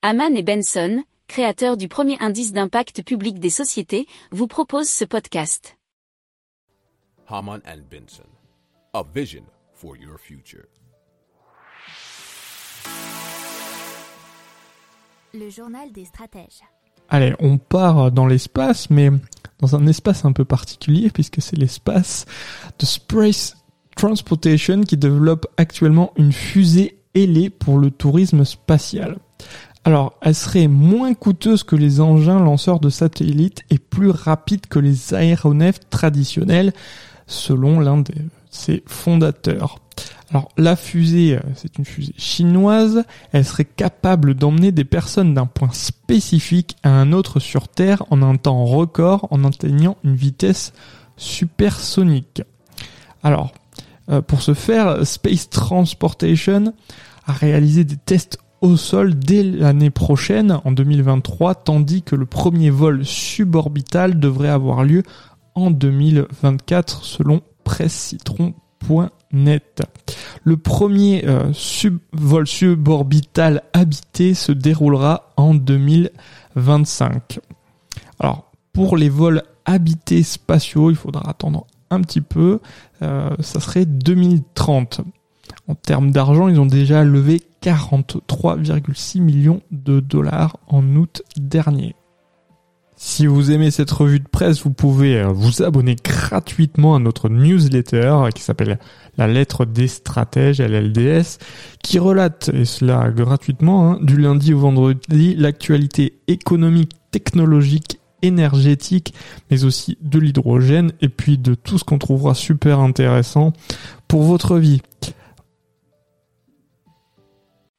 Haman et Benson, créateurs du premier indice d'impact public des sociétés, vous proposent ce podcast. Haman and Benson, a vision for your future. Le journal des stratèges. Allez, on part dans l'espace, mais dans un espace un peu particulier, puisque c'est l'espace de Space Transportation qui développe actuellement une fusée ailée pour le tourisme spatial. Alors, elle serait moins coûteuse que les engins lanceurs de satellites et plus rapide que les aéronefs traditionnels, selon l'un de ses fondateurs. Alors la fusée, euh, c'est une fusée chinoise, elle serait capable d'emmener des personnes d'un point spécifique à un autre sur Terre en un temps record en atteignant une vitesse supersonique. Alors, euh, pour ce faire, Space Transportation a réalisé des tests au sol dès l'année prochaine, en 2023, tandis que le premier vol suborbital devrait avoir lieu en 2024 selon pressecitron.net. Le premier euh, vol suborbital habité se déroulera en 2025. Alors, pour les vols habités spatiaux, il faudra attendre un petit peu, euh, ça serait 2030. En termes d'argent, ils ont déjà levé 43,6 millions de dollars en août dernier. Si vous aimez cette revue de presse, vous pouvez euh, vous abonner gratuitement à notre newsletter qui s'appelle La lettre des stratèges, LLDS, qui relate, et cela gratuitement, hein, du lundi au vendredi, l'actualité économique, technologique, énergétique, mais aussi de l'hydrogène, et puis de tout ce qu'on trouvera super intéressant pour votre vie.